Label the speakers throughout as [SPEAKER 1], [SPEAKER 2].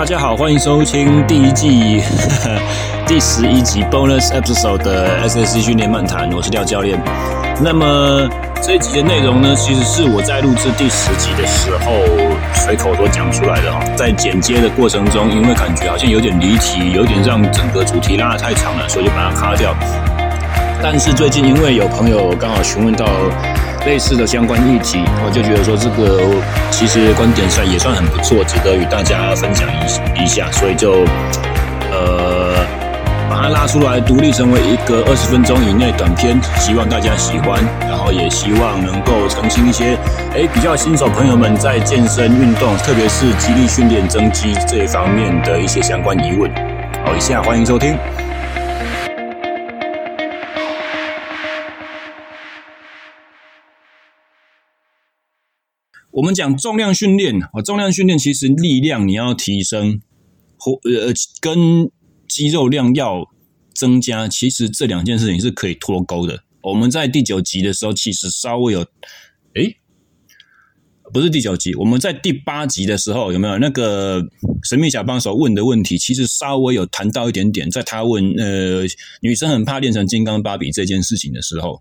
[SPEAKER 1] 大家好，欢迎收听第一季呵呵 第十一集 bonus episode 的 SSC 训练漫谈，我是廖教练。那么这一集的内容呢，其实是我在录制第十集的时候随口所讲出来的哈。在剪接的过程中，因为感觉好像有点离题，有点让整个主题拉得太长了，所以就把它卡掉。但是最近因为有朋友刚好询问到。类似的相关议题，我就觉得说这个其实观点上也算很不错，值得与大家分享一一下，所以就呃把它拉出来，独立成为一个二十分钟以内短片，希望大家喜欢，然后也希望能够澄清一些诶比较新手朋友们在健身运动，特别是肌力训练增肌这一方面的一些相关疑问。好，以下欢迎收听。我们讲重量训练啊，重量训练其实力量你要提升，或呃跟肌肉量要增加，其实这两件事情是可以脱钩的。我们在第九集的时候，其实稍微有，诶，不是第九集，我们在第八集的时候有没有那个神秘小帮手问的问题？其实稍微有谈到一点点，在他问呃女生很怕练成金刚芭比这件事情的时候。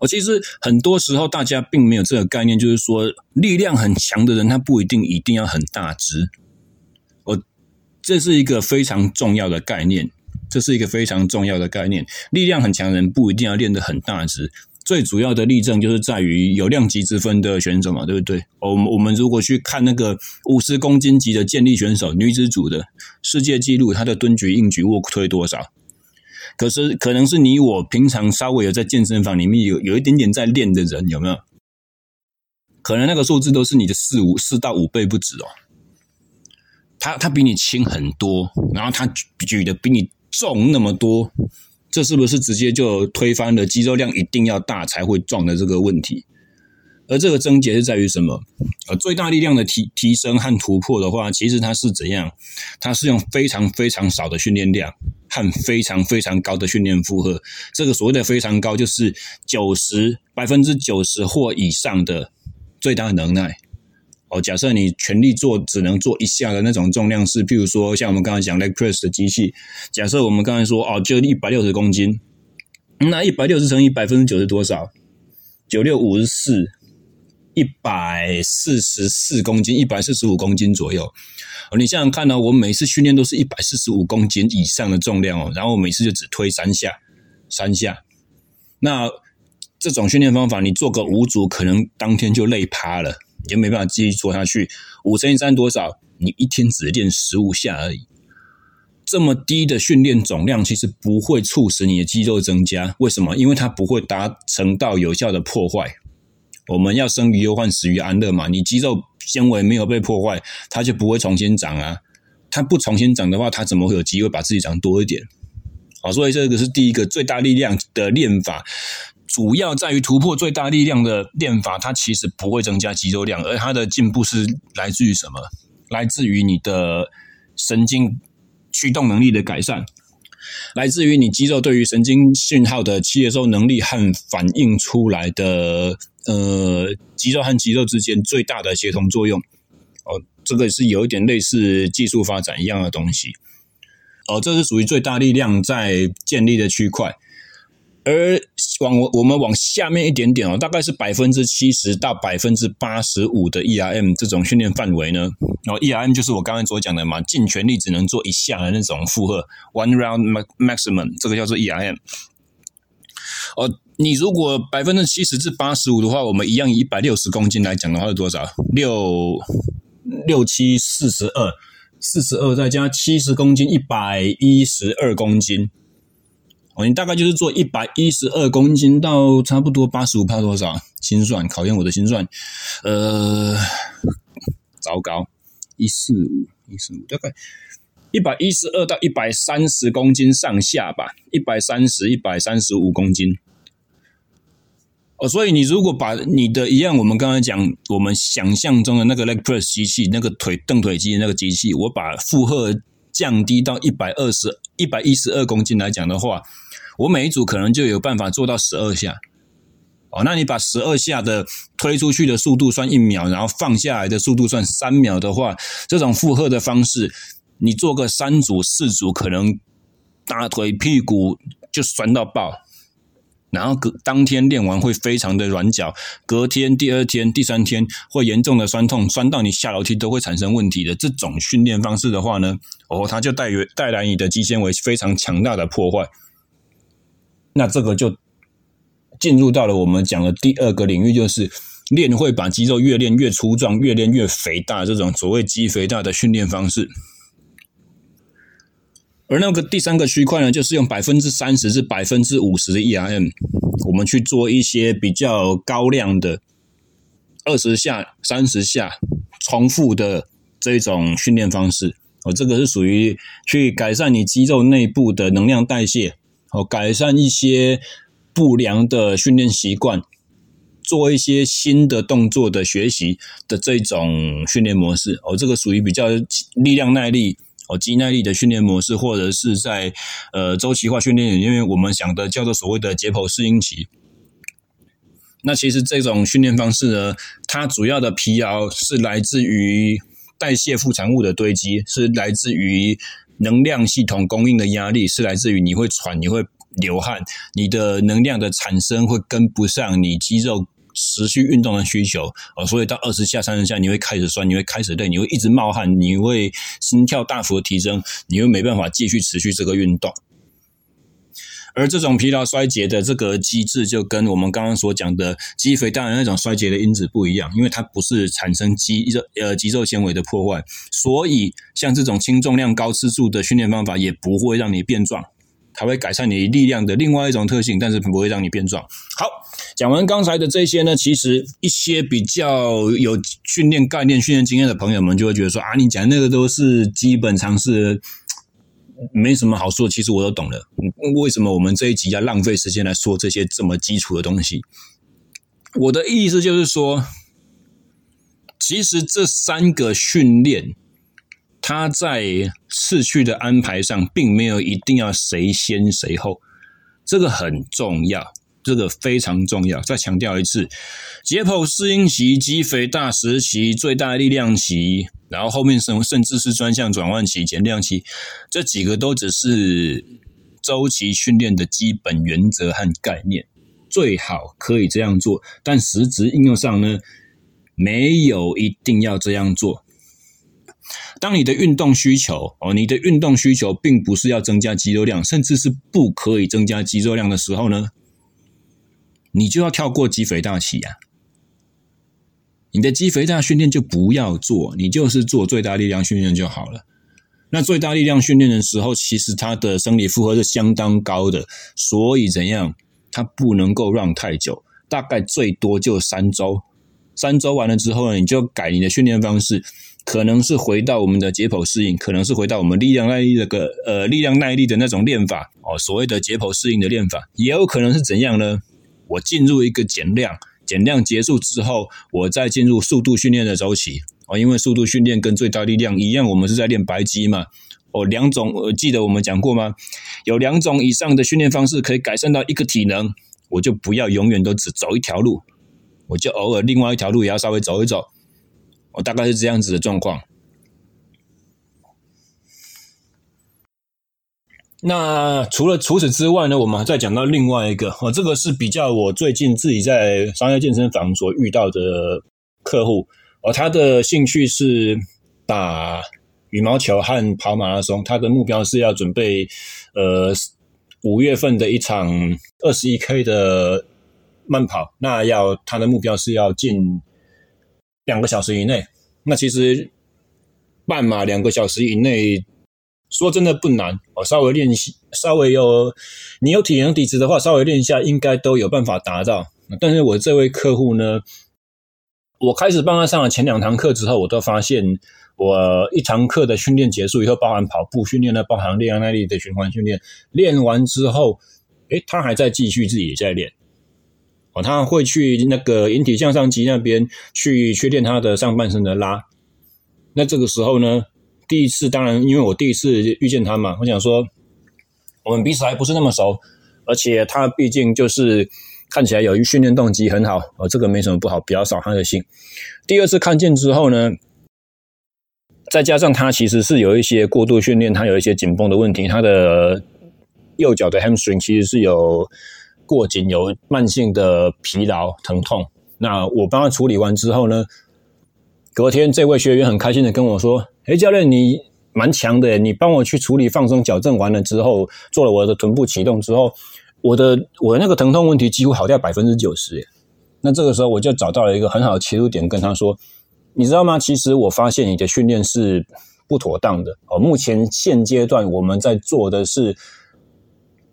[SPEAKER 1] 我其实很多时候大家并没有这个概念，就是说力量很强的人，他不一定一定要很大只。我这是一个非常重要的概念，这是一个非常重要的概念。力量很强的人不一定要练得很大只。最主要的例证就是在于有量级之分的选手嘛，对不对？我们我们如果去看那个五十公斤级的健力选手，女子组的世界纪录，她的蹲举、硬举、卧推多少？可是，可能是你我平常稍微有在健身房里面有有一点点在练的人，有没有？可能那个数字都是你的四五四到五倍不止哦。他他比你轻很多，然后他举举的比你重那么多，这是不是直接就推翻了肌肉量一定要大才会壮的这个问题？而这个症结是在于什么？呃，最大力量的提提升和突破的话，其实它是怎样？它是用非常非常少的训练量和非常非常高的训练负荷。这个所谓的非常高，就是九十百分之九十或以上的最大能耐。哦，假设你全力做只能做一下的那种重量是，譬如说像我们刚才讲 leg press 的机器，假设我们刚才说哦，就一百六十公斤，那一百六十乘以百分之九是多少？九六五十四。一百四十四公斤，一百四十五公斤左右。你想想看呢，我每次训练都是一百四十五公斤以上的重量哦，然后我每次就只推三下，三下。那这种训练方法，你做个五组，可能当天就累趴了，你就没办法继续做下去。五乘以三多少？你一天只练十五下而已。这么低的训练总量，其实不会促使你的肌肉增加。为什么？因为它不会达成到有效的破坏。我们要生于忧患，死于安乐嘛。你肌肉纤维没有被破坏，它就不会重新长啊。它不重新长的话，它怎么会有机会把自己长多一点？好，所以这个是第一个最大力量的练法，主要在于突破最大力量的练法。它其实不会增加肌肉量，而它的进步是来自于什么？来自于你的神经驱动能力的改善。来自于你肌肉对于神经讯号的接收能力和反应出来的，呃，肌肉和肌肉之间最大的协同作用，哦，这个是有一点类似技术发展一样的东西，哦，这是属于最大力量在建立的区块。而往我我们往下面一点点哦，大概是百分之七十到百分之八十五的 ERM 这种训练范围呢，然后 ERM 就是我刚才所讲的嘛，尽全力只能做一下的那种负荷，one round maximum，这个叫做 ERM。哦，你如果百分之七十至八十五的话，我们一样以一百六十公斤来讲的话是多少？六六七四十二，四十二再加七十公斤，一百一十二公斤。你大概就是做一百一十二公斤到差不多八十五趴多少？心算考验我的心算，呃，糟糕，一四五一四五，大概一百一十二到一百三十公斤上下吧，一百三十一百三十五公斤。哦，所以你如果把你的一样，我们刚才讲，我们想象中的那个 leg press 机器，那个腿蹬腿机的那个机器，我把负荷降低到一百二十一百一十二公斤来讲的话。我每一组可能就有办法做到十二下，哦，那你把十二下的推出去的速度算一秒，然后放下来的速度算三秒的话，这种负荷的方式，你做个三组四组，可能大腿屁股就酸到爆，然后隔当天练完会非常的软脚，隔天、第二天、第三天会严重的酸痛，酸到你下楼梯都会产生问题的这种训练方式的话呢，哦，它就带带来你的肌纤维非常强大的破坏，那这个就。进入到了我们讲的第二个领域，就是练会把肌肉越练越粗壮，越练越肥大，这种所谓肌肥大的训练方式。而那个第三个区块呢，就是用百分之三十至百分之五十的 ERM，我们去做一些比较高量的二十下、三十下重复的这种训练方式。哦，这个是属于去改善你肌肉内部的能量代谢，哦，改善一些。不良的训练习惯，做一些新的动作的学习的这种训练模式哦，这个属于比较力量耐力哦，肌耐力的训练模式，或者是在呃周期化训练，因为我们讲的叫做所谓的解剖适应期。那其实这种训练方式呢，它主要的疲劳是来自于代谢副产物的堆积，是来自于能量系统供应的压力，是来自于你会喘，你会。流汗，你的能量的产生会跟不上你肌肉持续运动的需求哦，所以到二十下、三十下，你会开始酸，你会开始累，你会一直冒汗，你会心跳大幅的提升，你会没办法继续持续这个运动。而这种疲劳衰竭的这个机制，就跟我们刚刚所讲的肌肥大的那种衰竭的因子不一样，因为它不是产生肌肉呃肌肉纤维的破坏，所以像这种轻重量高次数的训练方法也不会让你变壮。它会改善你力量的另外一种特性，但是不会让你变壮。好，讲完刚才的这些呢，其实一些比较有训练概念、训练经验的朋友们就会觉得说啊，你讲那个都是基本常识，没什么好说。其实我都懂了。为什么我们这一集要浪费时间来说这些这么基础的东西？我的意思就是说，其实这三个训练。他在次序的安排上，并没有一定要谁先谁后，这个很重要，这个非常重要。再强调一次，解剖适应期、肌肥大时期、最大力量期，然后后面甚甚至是专项转换期、减量期，这几个都只是周期训练的基本原则和概念，最好可以这样做，但实质应用上呢，没有一定要这样做。当你的运动需求哦，你的运动需求并不是要增加肌肉量，甚至是不可以增加肌肉量的时候呢，你就要跳过肌肥大期啊。你的肌肥大训练就不要做，你就是做最大力量训练就好了。那最大力量训练的时候，其实它的生理负荷是相当高的，所以怎样，它不能够让太久，大概最多就三周。三周完了之后呢，你就改你的训练方式。可能是回到我们的解剖适应，可能是回到我们力量耐力的个呃力量耐力的那种练法哦，所谓的解剖适应的练法，也有可能是怎样呢？我进入一个减量，减量结束之后，我再进入速度训练的周期哦，因为速度训练跟最大力量一样，我们是在练白肌嘛哦，两种呃记得我们讲过吗？有两种以上的训练方式可以改善到一个体能，我就不要永远都只走一条路，我就偶尔另外一条路也要稍微走一走。我大概是这样子的状况。那除了除此之外呢，我们再讲到另外一个哦，这个是比较我最近自己在商业健身房所遇到的客户哦，他的兴趣是打羽毛球和跑马拉松，他的目标是要准备呃五月份的一场二十一 K 的慢跑，那要他的目标是要进。两个小时以内，那其实半马两个小时以内，说真的不难哦。稍微练习，稍微有你有体能底子的话，稍微练一下，应该都有办法达到。但是我这位客户呢，我开始帮他上了前两堂课之后，我都发现，我一堂课的训练结束以后，包含跑步训练呢，包含力量耐力的循环训练，练完之后，诶，他还在继续自己在练。哦他会去那个引体向上机那边去去练他的上半身的拉。那这个时候呢，第一次当然因为我第一次遇见他嘛，我想说我们彼此还不是那么熟，而且他毕竟就是看起来有一训练动机很好，哦，这个没什么不好，比较扫他的兴。第二次看见之后呢，再加上他其实是有一些过度训练，他有一些紧绷的问题，他的右脚的 hamstring 其实是有过紧，有慢性的疲劳疼痛。那我帮他处理完之后呢，隔天这位学员很开心的跟我说：“诶，教练，你蛮强的，你帮我去处理放松矫正完了之后，做了我的臀部启动之后。”我的我的那个疼痛问题几乎好掉百分之九十耶，那这个时候我就找到了一个很好的切入点，跟他说：“你知道吗？其实我发现你的训练是不妥当的哦。目前现阶段我们在做的是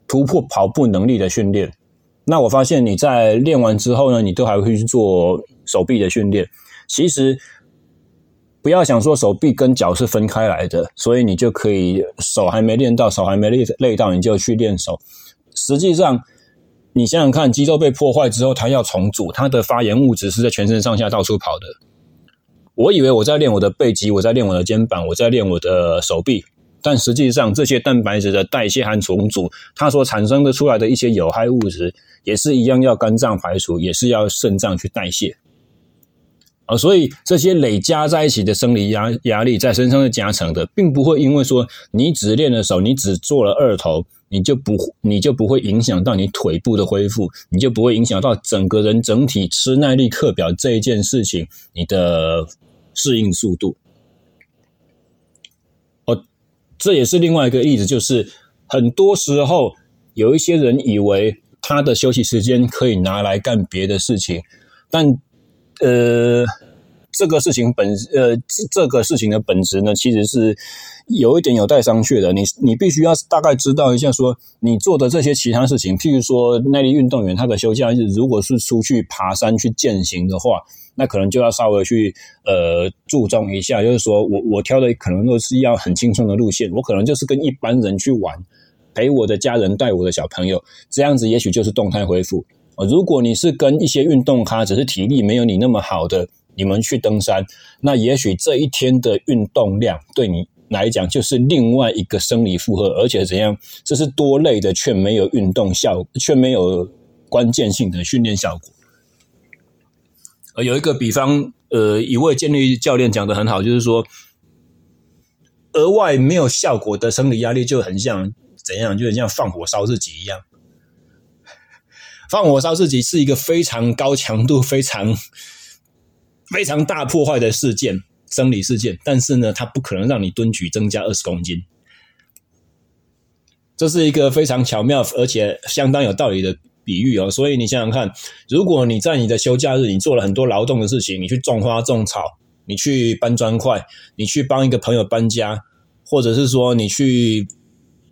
[SPEAKER 1] 突破跑步能力的训练。那我发现你在练完之后呢，你都还会去做手臂的训练。其实不要想说手臂跟脚是分开来的，所以你就可以手还没练到，手还没累累到，你就去练手。”实际上，你想想看，肌肉被破坏之后，它要重组，它的发炎物质是在全身上下到处跑的。我以为我在练我的背肌，我在练我的肩膀，我在练我的手臂，但实际上，这些蛋白质的代谢和重组，它所产生的出来的一些有害物质，也是一样要肝脏排除，也是要肾脏去代谢。啊，所以这些累加在一起的生理压压力在身上的加成的，并不会因为说你只练了手，你只做了二头。你就不，你就不会影响到你腿部的恢复，你就不会影响到整个人整体吃耐力课表这一件事情，你的适应速度。哦，这也是另外一个例子，就是很多时候有一些人以为他的休息时间可以拿来干别的事情，但呃。这个事情本呃，这这个事情的本质呢，其实是有一点有待商榷的。你你必须要大概知道一下，说你做的这些其他事情，譬如说耐力运动员他的休假日，如果是出去爬山去健行的话，那可能就要稍微去呃注重一下。就是说我我挑的可能都是要很轻松的路线，我可能就是跟一般人去玩，陪我的家人带我的小朋友，这样子也许就是动态恢复。如果你是跟一些运动咖，只是体力没有你那么好的。你们去登山，那也许这一天的运动量对你来讲就是另外一个生理负荷，而且怎样？这是多累的，却没有运动效，却没有关键性的训练效果。呃，有一个比方，呃，一位健力教练讲得很好，就是说，额外没有效果的生理压力就很像怎样？就很像放火烧自己一样。放火烧自己是一个非常高强度、非常。非常大破坏的事件，生理事件，但是呢，它不可能让你蹲举增加二十公斤。这是一个非常巧妙而且相当有道理的比喻哦。所以你想想看，如果你在你的休假日，你做了很多劳动的事情，你去种花种草，你去搬砖块，你去帮一个朋友搬家，或者是说你去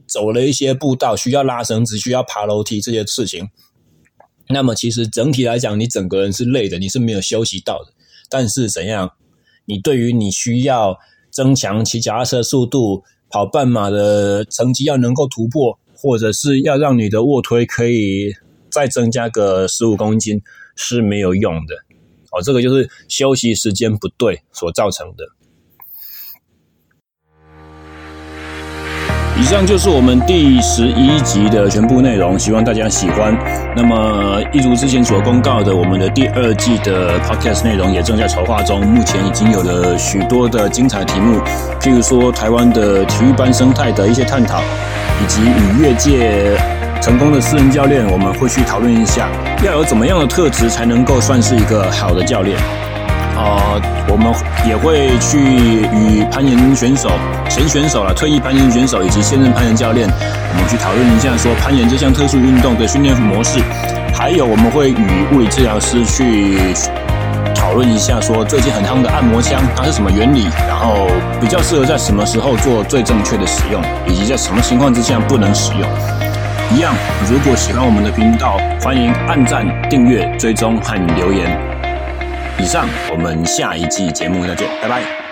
[SPEAKER 1] 走了一些步道，需要拉绳子，需要爬楼梯这些事情，那么其实整体来讲，你整个人是累的，你是没有休息到的。但是怎样？你对于你需要增强骑脚踏车速度、跑半马的成绩要能够突破，或者是要让你的卧推可以再增加个十五公斤是没有用的。哦，这个就是休息时间不对所造成的。以上就是我们第十一集的全部内容，希望大家喜欢。那么，一如之前所公告的，我们的第二季的 podcast 内容也正在筹划中，目前已经有了许多的精彩题目，譬如说台湾的体育班生态的一些探讨，以及与越界成功的私人教练，我们会去讨论一下，要有怎么样的特质才能够算是一个好的教练。呃，我们也会去与攀岩选手、前选手啦、退役攀岩选手以及现任攀岩教练，我们去讨论一下说攀岩这项特殊运动的训练模式，还有我们会与物理治疗师去讨论一下说最近很夯的按摩枪它是什么原理，然后比较适合在什么时候做最正确的使用，以及在什么情况之下不能使用。一样，如果喜欢我们的频道，欢迎按赞、订阅、追踪和留言。以上，我们下一季节目再见，拜拜。